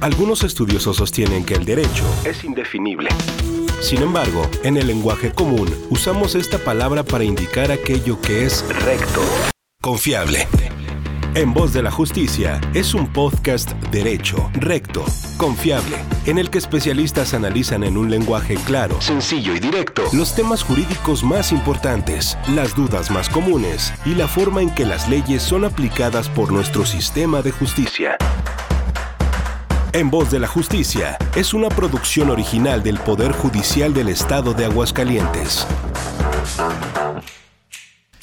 Algunos estudiosos sostienen que el derecho es indefinible. Sin embargo, en el lenguaje común usamos esta palabra para indicar aquello que es recto, confiable. En Voz de la Justicia es un podcast derecho, recto, confiable, en el que especialistas analizan en un lenguaje claro, sencillo y directo los temas jurídicos más importantes, las dudas más comunes y la forma en que las leyes son aplicadas por nuestro sistema de justicia. En Voz de la Justicia es una producción original del Poder Judicial del Estado de Aguascalientes.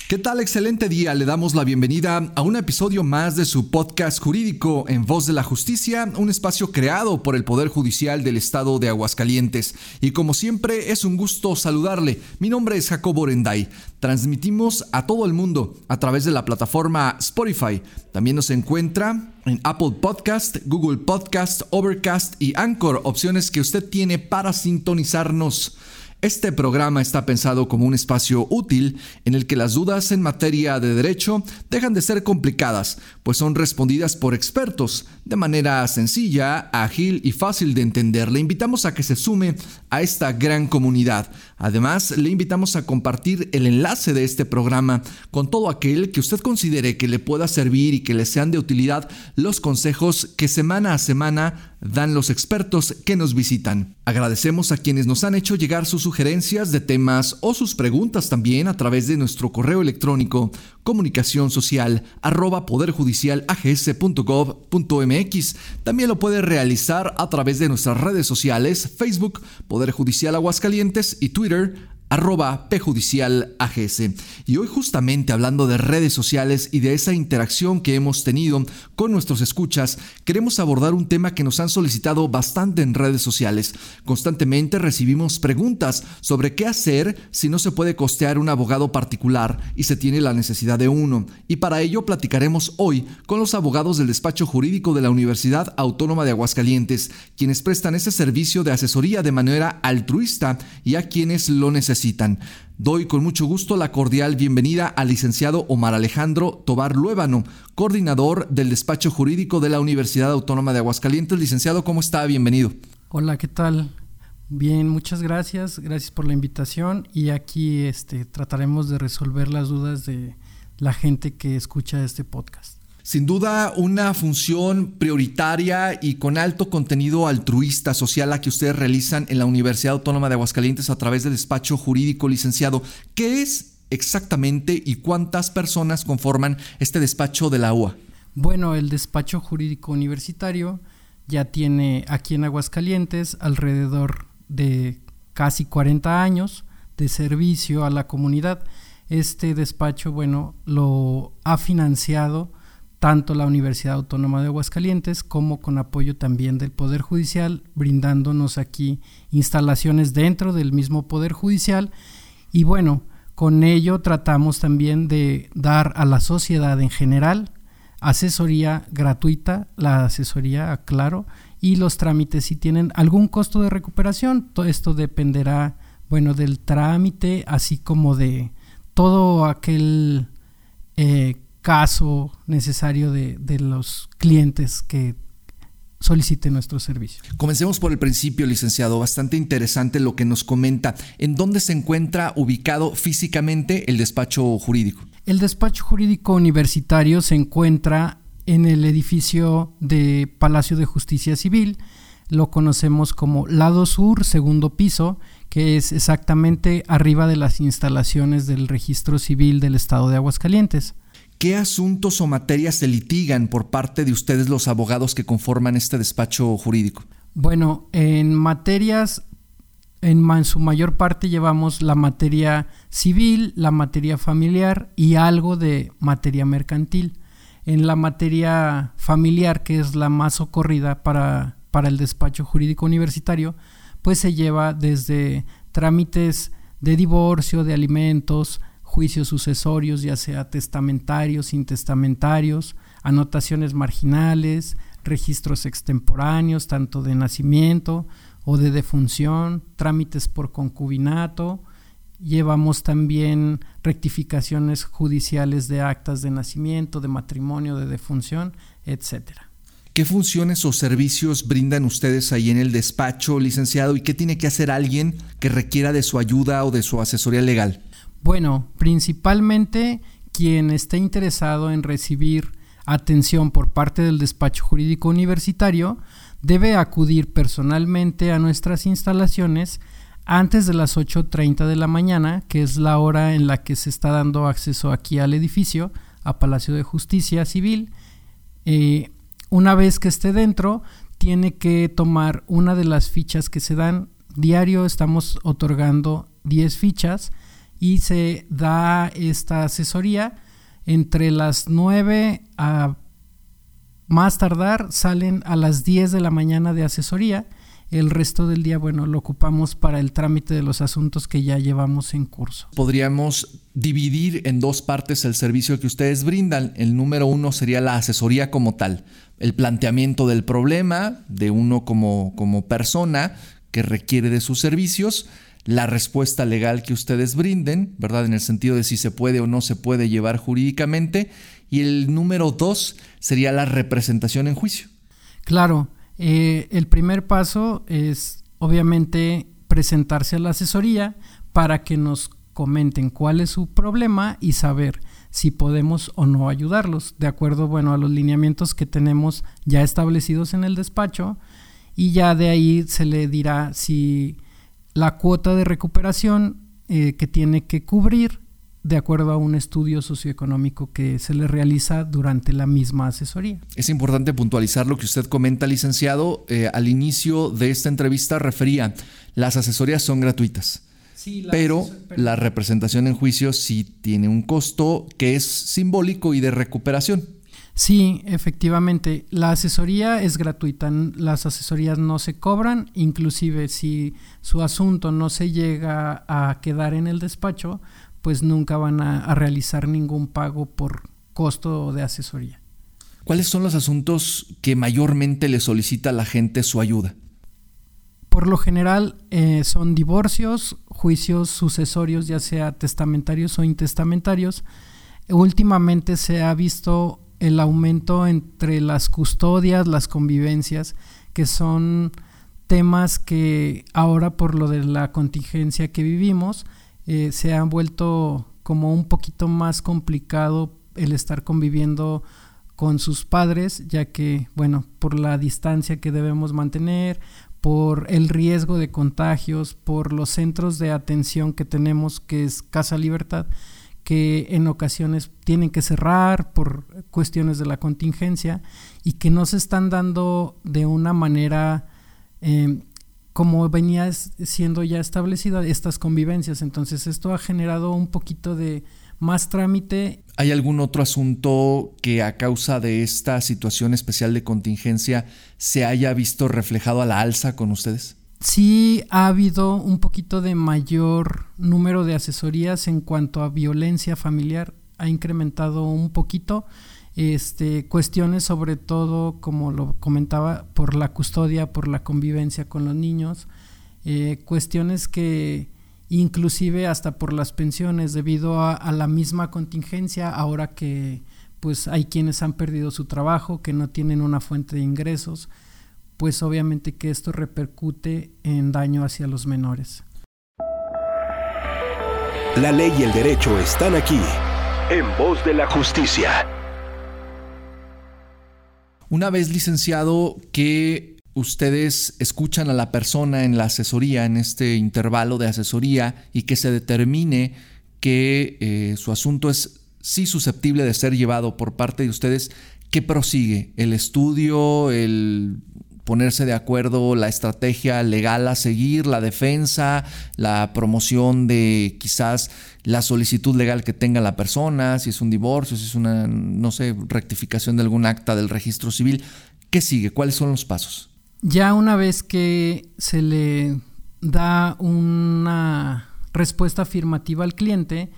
¿Qué tal? Excelente día. Le damos la bienvenida a un episodio más de su podcast jurídico en Voz de la Justicia, un espacio creado por el Poder Judicial del Estado de Aguascalientes. Y como siempre, es un gusto saludarle. Mi nombre es Jacobo Orenday. Transmitimos a todo el mundo a través de la plataforma Spotify. También nos encuentra en Apple Podcast, Google Podcast, Overcast y Anchor, opciones que usted tiene para sintonizarnos. Este programa está pensado como un espacio útil en el que las dudas en materia de derecho dejan de ser complicadas, pues son respondidas por expertos de manera sencilla, ágil y fácil de entender. Le invitamos a que se sume a esta gran comunidad. Además, le invitamos a compartir el enlace de este programa con todo aquel que usted considere que le pueda servir y que le sean de utilidad los consejos que semana a semana dan los expertos que nos visitan. Agradecemos a quienes nos han hecho llegar sus sugerencias de temas o sus preguntas también a través de nuestro correo electrónico comunicación social arroba poderjudicialags.gov.mx. También lo puede realizar a través de nuestras redes sociales Facebook, Poder Judicial Aguascalientes y Twitter arroba pjudicialags. Y hoy justamente hablando de redes sociales y de esa interacción que hemos tenido con nuestros escuchas, queremos abordar un tema que nos han solicitado bastante en redes sociales. Constantemente recibimos preguntas sobre qué hacer si no se puede costear un abogado particular y se tiene la necesidad de uno. Y para ello platicaremos hoy con los abogados del despacho jurídico de la Universidad Autónoma de Aguascalientes, quienes prestan ese servicio de asesoría de manera altruista y a quienes lo necesitan Doy con mucho gusto la cordial bienvenida al licenciado Omar Alejandro Tobar Luébano, coordinador del despacho jurídico de la Universidad Autónoma de Aguascalientes. Licenciado, ¿cómo está? Bienvenido. Hola, ¿qué tal? Bien, muchas gracias. Gracias por la invitación y aquí este, trataremos de resolver las dudas de la gente que escucha este podcast. Sin duda, una función prioritaria y con alto contenido altruista social la que ustedes realizan en la Universidad Autónoma de Aguascalientes a través del despacho jurídico licenciado. ¿Qué es exactamente y cuántas personas conforman este despacho de la UA? Bueno, el despacho jurídico universitario ya tiene aquí en Aguascalientes alrededor de casi 40 años de servicio a la comunidad. Este despacho, bueno, lo ha financiado tanto la Universidad Autónoma de Aguascalientes como con apoyo también del Poder Judicial, brindándonos aquí instalaciones dentro del mismo Poder Judicial. Y bueno, con ello tratamos también de dar a la sociedad en general asesoría gratuita, la asesoría, claro, y los trámites si tienen algún costo de recuperación, todo esto dependerá, bueno, del trámite, así como de todo aquel eh, caso necesario de, los clientes que soliciten nuestro servicio. Comencemos por el principio, licenciado. Bastante interesante lo que nos comenta. ¿En dónde se encuentra ubicado físicamente el despacho jurídico? El despacho jurídico universitario se encuentra en el edificio de Palacio de Justicia Civil. Lo conocemos como lado sur, segundo piso, que es exactamente arriba de las instalaciones del registro civil del estado de Aguascalientes. ¿Qué asuntos o materias se litigan por parte de ustedes los abogados que conforman este despacho jurídico? Bueno, en materias, en, su mayor parte llevamos la materia civil, la materia familiar y algo de materia mercantil. En la materia familiar, que es la más ocurrida para, para el despacho jurídico universitario, pues se lleva desde trámites de divorcio, de alimentos, juicios sucesorios, ya sea testamentarios, intestamentarios, anotaciones marginales, registros extemporáneos, tanto de nacimiento o de defunción, trámites por concubinato, llevamos también rectificaciones judiciales de actas de nacimiento, de matrimonio, de defunción, etcétera. ¿Qué funciones o servicios brindan ustedes ahí en el despacho, licenciado? ¿Y qué tiene que hacer alguien que requiera de su ayuda o de su asesoría legal? Bueno, principalmente quien esté interesado en recibir atención por parte del despacho jurídico universitario debe acudir personalmente a nuestras instalaciones antes de las 8.30 de la mañana, que es la hora en la que se está dando acceso aquí al edificio, a Palacio de Justicia Civil. Eh, una vez que esté dentro, tiene que tomar una de las fichas que se dan. Diario estamos otorgando 10 fichas y se da esta asesoría entre las 9 a más tardar salen a las 10 de la mañana de asesoría. El resto del día, bueno, lo ocupamos para el trámite de los asuntos que ya llevamos en curso. Podríamos dividir en dos partes el servicio que ustedes brindan. El número uno sería la asesoría como tal, el planteamiento del problema de uno como, como persona que requiere de sus servicios la respuesta legal que ustedes brinden, ¿verdad? En el sentido de si se puede o no se puede llevar jurídicamente. Y el número dos sería la representación en juicio. Claro, eh, el primer paso es obviamente presentarse a la asesoría para que nos comenten cuál es su problema y saber si podemos o no ayudarlos, de acuerdo, bueno, a los lineamientos que tenemos ya establecidos en el despacho y ya de ahí se le dirá si la cuota de recuperación eh, que tiene que cubrir de acuerdo a un estudio socioeconómico que se le realiza durante la misma asesoría. Es importante puntualizar lo que usted comenta, licenciado. Eh, al inicio de esta entrevista refería, las asesorías son gratuitas. pero la representación en juicio sí tiene un costo que es simbólico y de recuperación. Sí, efectivamente. La asesoría es gratuita. Las asesorías no se cobran. Inclusive si su asunto no se llega a quedar en el despacho, pues nunca van a, realizar ningún pago por costo de asesoría. ¿Cuáles son los asuntos que mayormente le solicita a la gente su ayuda? Por lo general eh, son divorcios, juicios sucesorios, ya sea testamentarios o intestamentarios. Últimamente se ha visto el aumento entre las custodias, las convivencias, que son temas que ahora por lo de la contingencia que vivimos eh, se han vuelto como un poquito más complicado el estar conviviendo con sus padres, ya que, bueno, por la distancia que debemos mantener, por el riesgo de contagios, por los centros de atención que tenemos, que es Casa Libertad, que en ocasiones tienen que cerrar por cuestiones de la contingencia y que no se están dando de una manera em, como venía siendo ya establecida estas convivencias. Entonces esto ha generado un poquito de más trámite. ¿Hay algún otro asunto que a causa de esta situación especial de contingencia se haya visto reflejado a la alza con ustedes? Sí ha habido un poquito de mayor número de asesorías en cuanto a violencia familiar, ha incrementado un poquito. Este, cuestiones sobre todo, como lo comentaba, por la custodia, por la convivencia con los niños, eh, cuestiones que inclusive hasta por las pensiones debido a, a, la misma contingencia, ahora que pues hay quienes han perdido su trabajo, que no tienen una fuente de ingresos, pues obviamente que esto repercute en daño hacia los menores. La ley y el derecho están aquí, en voz de la justicia. Una vez licenciado que ustedes escuchan a la persona en la asesoría, en este intervalo de asesoría, y que se determine que eh, su asunto es sí susceptible de ser llevado por parte de ustedes, ¿qué prosigue? ¿El estudio, el ponerse de acuerdo la estrategia legal a seguir, la defensa, la promoción de quizás la solicitud legal que tenga la persona, si es un divorcio, si es una, no sé, rectificación de algún acta del registro civil. ¿Qué sigue? ¿Cuáles son los pasos? Ya una vez que se le da una respuesta afirmativa al cliente,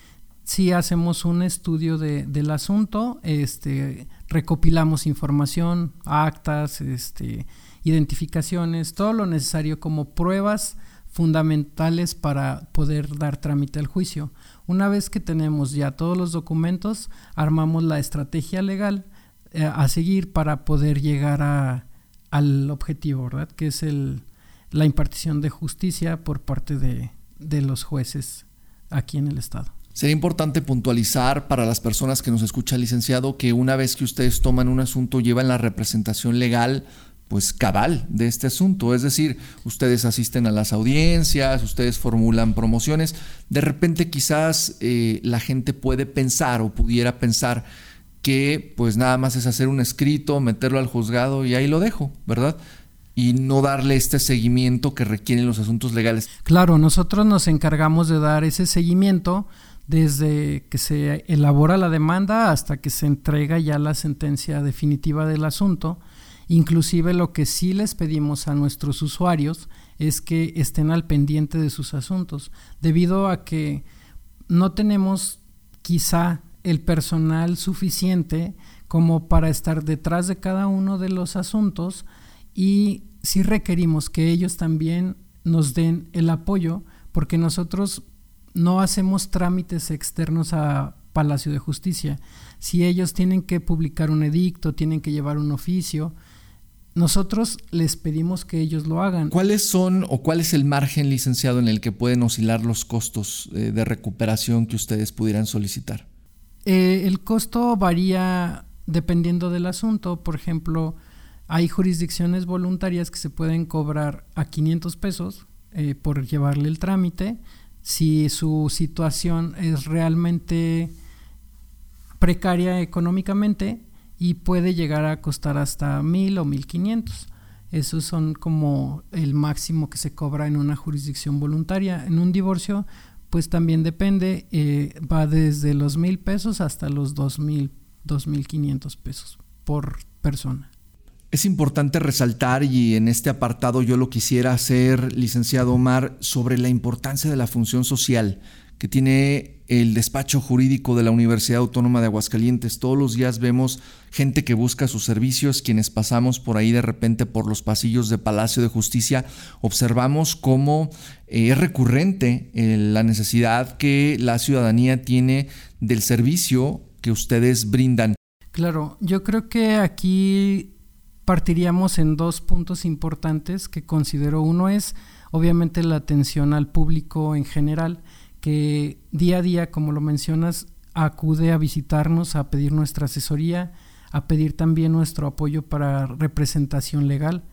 si hacemos un estudio del asunto, este, recopilamos información, actas, este, identificaciones, todo lo necesario como pruebas fundamentales para poder dar trámite al juicio. Una vez que tenemos ya todos los documentos, armamos la estrategia legal, eh, a seguir para poder llegar a, al objetivo, ¿verdad? Que es el, la impartición de justicia por parte de, de los jueces aquí en el Estado. Sería importante puntualizar para las personas que nos escuchan, licenciado, que una vez que ustedes toman un asunto, llevan la representación legal pues cabal de este asunto. Es decir, ustedes asisten a las audiencias, ustedes formulan promociones. De repente quizás eh, la gente puede pensar o pudiera pensar que pues nada más es hacer un escrito, meterlo al juzgado y ahí lo dejo, ¿verdad? Y no darle este seguimiento que requieren los asuntos legales. Claro, nosotros nos encargamos de dar ese seguimiento desde que se elabora la demanda hasta que se entrega ya la sentencia definitiva del asunto Inclusive lo que sí les pedimos a nuestros usuarios es que estén al pendiente de sus asuntos, debido a que no tenemos quizá el personal suficiente como para estar detrás de cada uno de los asuntos y sí requerimos que ellos también nos den el apoyo porque nosotros no hacemos trámites externos a Palacio de Justicia. Si ellos tienen que publicar un edicto, tienen que llevar un oficio, nosotros les pedimos que ellos lo hagan. ¿Cuáles son o cuál es el margen licenciado en el que pueden oscilar los costos eh, de recuperación que ustedes pudieran solicitar? Eh, el costo varía dependiendo del asunto. Por ejemplo, hay jurisdicciones voluntarias que se pueden cobrar a 500 pesos eh, por llevarle el trámite. Si su situación es realmente precaria económicamente, y puede llegar a costar hasta mil o mil quinientos. Esos son como el máximo que se cobra en una jurisdicción voluntaria. En un divorcio, pues también depende, eh, va desde los mil pesos hasta los dos mil, dos mil quinientos pesos por persona. Es importante resaltar, y en este apartado yo lo quisiera hacer, licenciado Omar, sobre la importancia de la función social que tiene el despacho jurídico de la Universidad Autónoma de Aguascalientes. Todos los días vemos gente que busca sus servicios, quienes pasamos por ahí de repente por los pasillos de Palacio de Justicia, observamos cómo eh, es recurrente eh, la necesidad que la ciudadanía tiene del servicio que ustedes brindan. Claro, yo creo que aquí partiríamos en dos puntos importantes que considero. Uno es obviamente la atención al público en general que día a día, como lo mencionas, acude a visitarnos, a pedir nuestra asesoría, a pedir también nuestro apoyo para representación legal.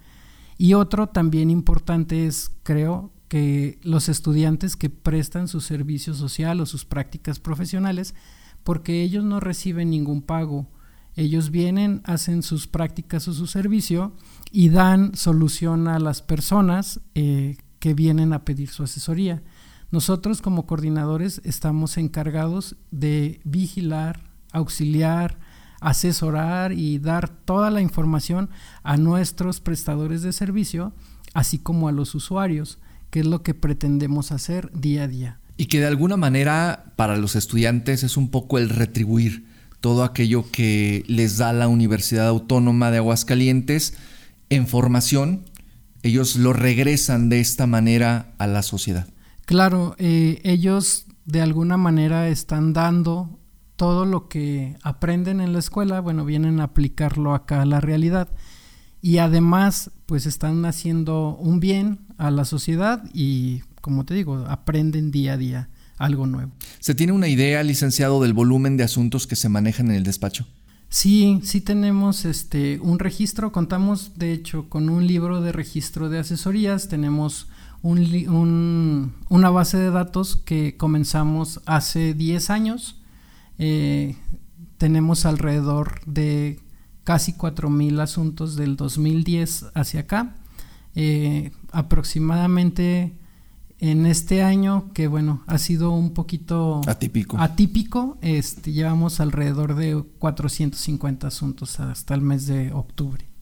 Y otro también importante es, creo, que los estudiantes que prestan su servicio social o sus prácticas profesionales, porque ellos no reciben ningún pago. Ellos vienen, hacen sus prácticas o su servicio y dan solución a las personas eh, que vienen a pedir su asesoría. Nosotros como coordinadores estamos encargados de vigilar, auxiliar, asesorar y dar toda la información a nuestros prestadores de servicio, así como a los usuarios, que es lo que pretendemos hacer día a día. Y que de alguna manera para los estudiantes es un poco el retribuir todo aquello que les da la Universidad Autónoma de Aguascalientes en formación, ellos lo regresan de esta manera a la sociedad. Claro, eh, ellos de alguna manera están dando todo lo que aprenden en la escuela, bueno, vienen a aplicarlo acá a la realidad y además pues están haciendo un bien a la sociedad y como te digo, aprenden día a día algo nuevo. ¿Se tiene una idea, licenciado, del volumen de asuntos que se manejan en el despacho? Sí, sí tenemos este un registro, contamos de hecho con un libro de registro de asesorías, tenemos un, una base de datos que comenzamos hace 10 años. Eh, tenemos alrededor de casi 4.000 asuntos del 2010 hacia acá. Eh, aproximadamente en este año, que bueno, ha sido un poquito atípico, atípico este, llevamos alrededor de 450 asuntos hasta el mes de octubre.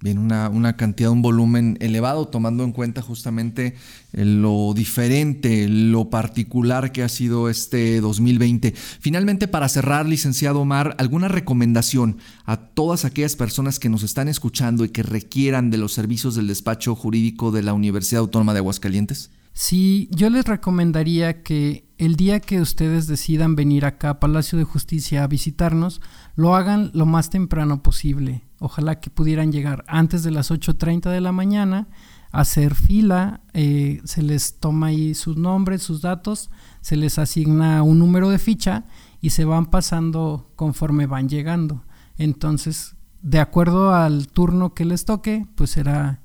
Bien, una, una, cantidad, un volumen elevado, tomando en cuenta justamente eh, lo diferente, lo particular que ha sido este 2020. Finalmente, para cerrar, licenciado Omar, ¿alguna recomendación a todas aquellas personas que nos están escuchando y que requieran de los servicios del despacho jurídico de la Universidad Autónoma de Aguascalientes? Sí, yo les recomendaría que el día que ustedes decidan venir acá a Palacio de Justicia a visitarnos, lo hagan lo más temprano posible. Ojalá que pudieran llegar antes de las 8.30 de la mañana, hacer fila, eh, se les toma ahí sus nombres, sus datos, se les asigna un número de ficha y se van pasando conforme van llegando. Entonces, de acuerdo al turno que les toque, pues será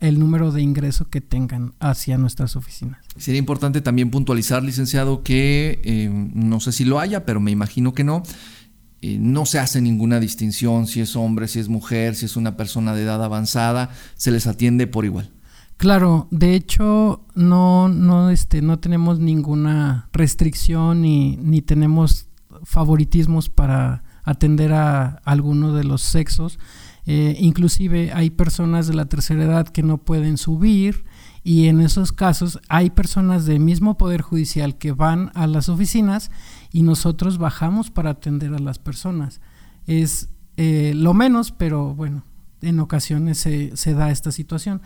el número de ingreso que tengan hacia nuestras oficinas. Sería importante también puntualizar, licenciado, que eh, no sé si lo haya, pero me imagino que no. No se hace ninguna distinción si es hombre, si es mujer, si es una persona de edad avanzada, se les atiende por igual. Claro, de hecho no, no, este, no tenemos ninguna restricción ni, ni tenemos favoritismos para atender a alguno de los sexos. Eh, inclusive hay personas de la tercera edad que no pueden subir y en esos casos hay personas del mismo Poder Judicial que van a las oficinas y nosotros bajamos para atender a las personas. Es eh, lo menos, pero bueno, en ocasiones se, se da esta situación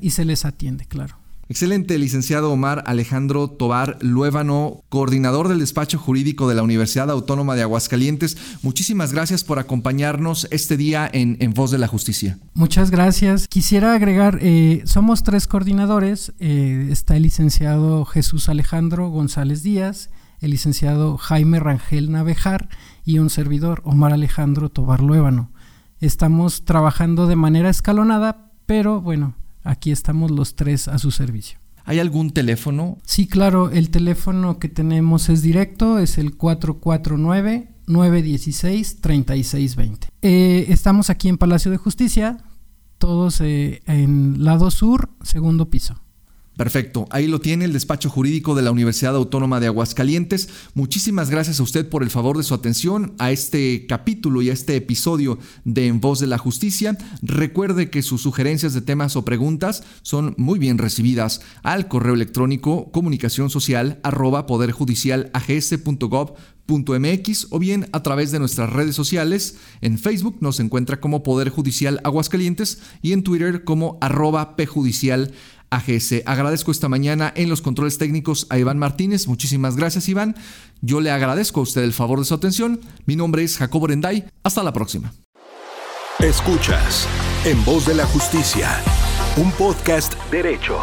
y se les atiende, claro. Excelente, licenciado Omar Alejandro Tobar Luévano, coordinador del despacho jurídico de la Universidad Autónoma de Aguascalientes. Muchísimas gracias por acompañarnos este día en, Voz de la Justicia. Muchas gracias. Quisiera agregar, eh, somos tres coordinadores. Eh, está el licenciado Jesús Alejandro González Díaz, el licenciado Jaime Rangel Navejar y un servidor, Omar Alejandro Tobar Luévano. Estamos trabajando de manera escalonada, pero bueno, Aquí estamos los tres a su servicio. ¿Hay algún teléfono? Sí, claro, el teléfono que tenemos es directo, es el 449-916-3620. Eh, estamos aquí en Palacio de Justicia, todos eh, en lado sur, segundo piso. Perfecto, ahí lo tiene el despacho jurídico de la Universidad Autónoma de Aguascalientes. Muchísimas gracias a usted por el favor de su atención a este capítulo y a este episodio de En Voz de la Justicia. Recuerde que sus sugerencias de temas o preguntas son muy bien recibidas al correo electrónico comunicación social arroba poderjudicialags.gov.mx o bien a través de nuestras redes sociales. En Facebook nos encuentra como Poder Judicial Aguascalientes y en Twitter como arroba pjudicial AGS. Agradezco esta mañana en los controles técnicos a Iván Martínez. Muchísimas gracias, Iván. Yo le agradezco a usted el favor de su atención. Mi nombre es Jacobo Renday. Hasta la próxima. Escuchas En Voz de la Justicia, un podcast derecho.